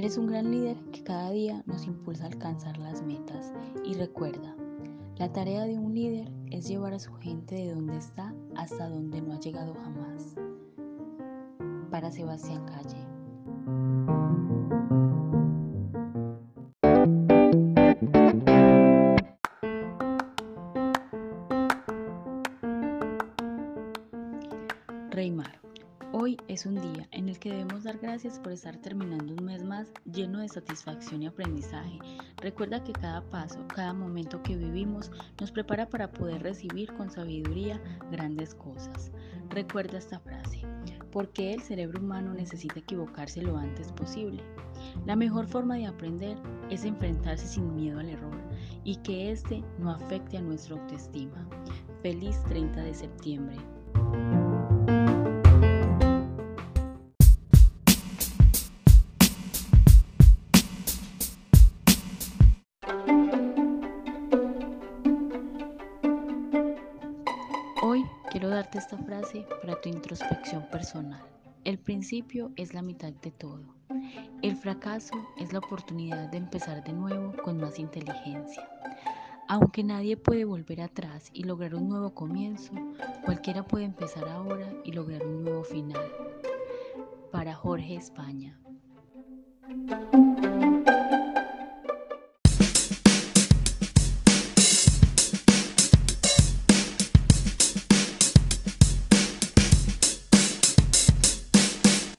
gran líder que cada día nos impulsa a alcanzar las metas. Y recuerda, la tarea de un líder es llevar a su gente de donde está hasta donde no ha llegado jamás. Para Sebastián Calle. Reymar. Hoy es un día en el que debemos dar gracias por estar terminando un mes más lleno de satisfacción y aprendizaje. Recuerda que cada paso, cada momento que vivimos nos prepara para poder recibir con sabiduría grandes cosas. Recuerda esta frase, porque el cerebro humano necesita equivocarse lo antes posible. La mejor forma de aprender es enfrentarse sin miedo al error y que éste no afecte a nuestra autoestima. Feliz 30 de septiembre. Quiero darte esta frase para tu introspección personal. El principio es la mitad de todo. El fracaso es la oportunidad de empezar de nuevo con más inteligencia. Aunque nadie puede volver atrás y lograr un nuevo comienzo, cualquiera puede empezar ahora y lograr un nuevo final. Para Jorge España.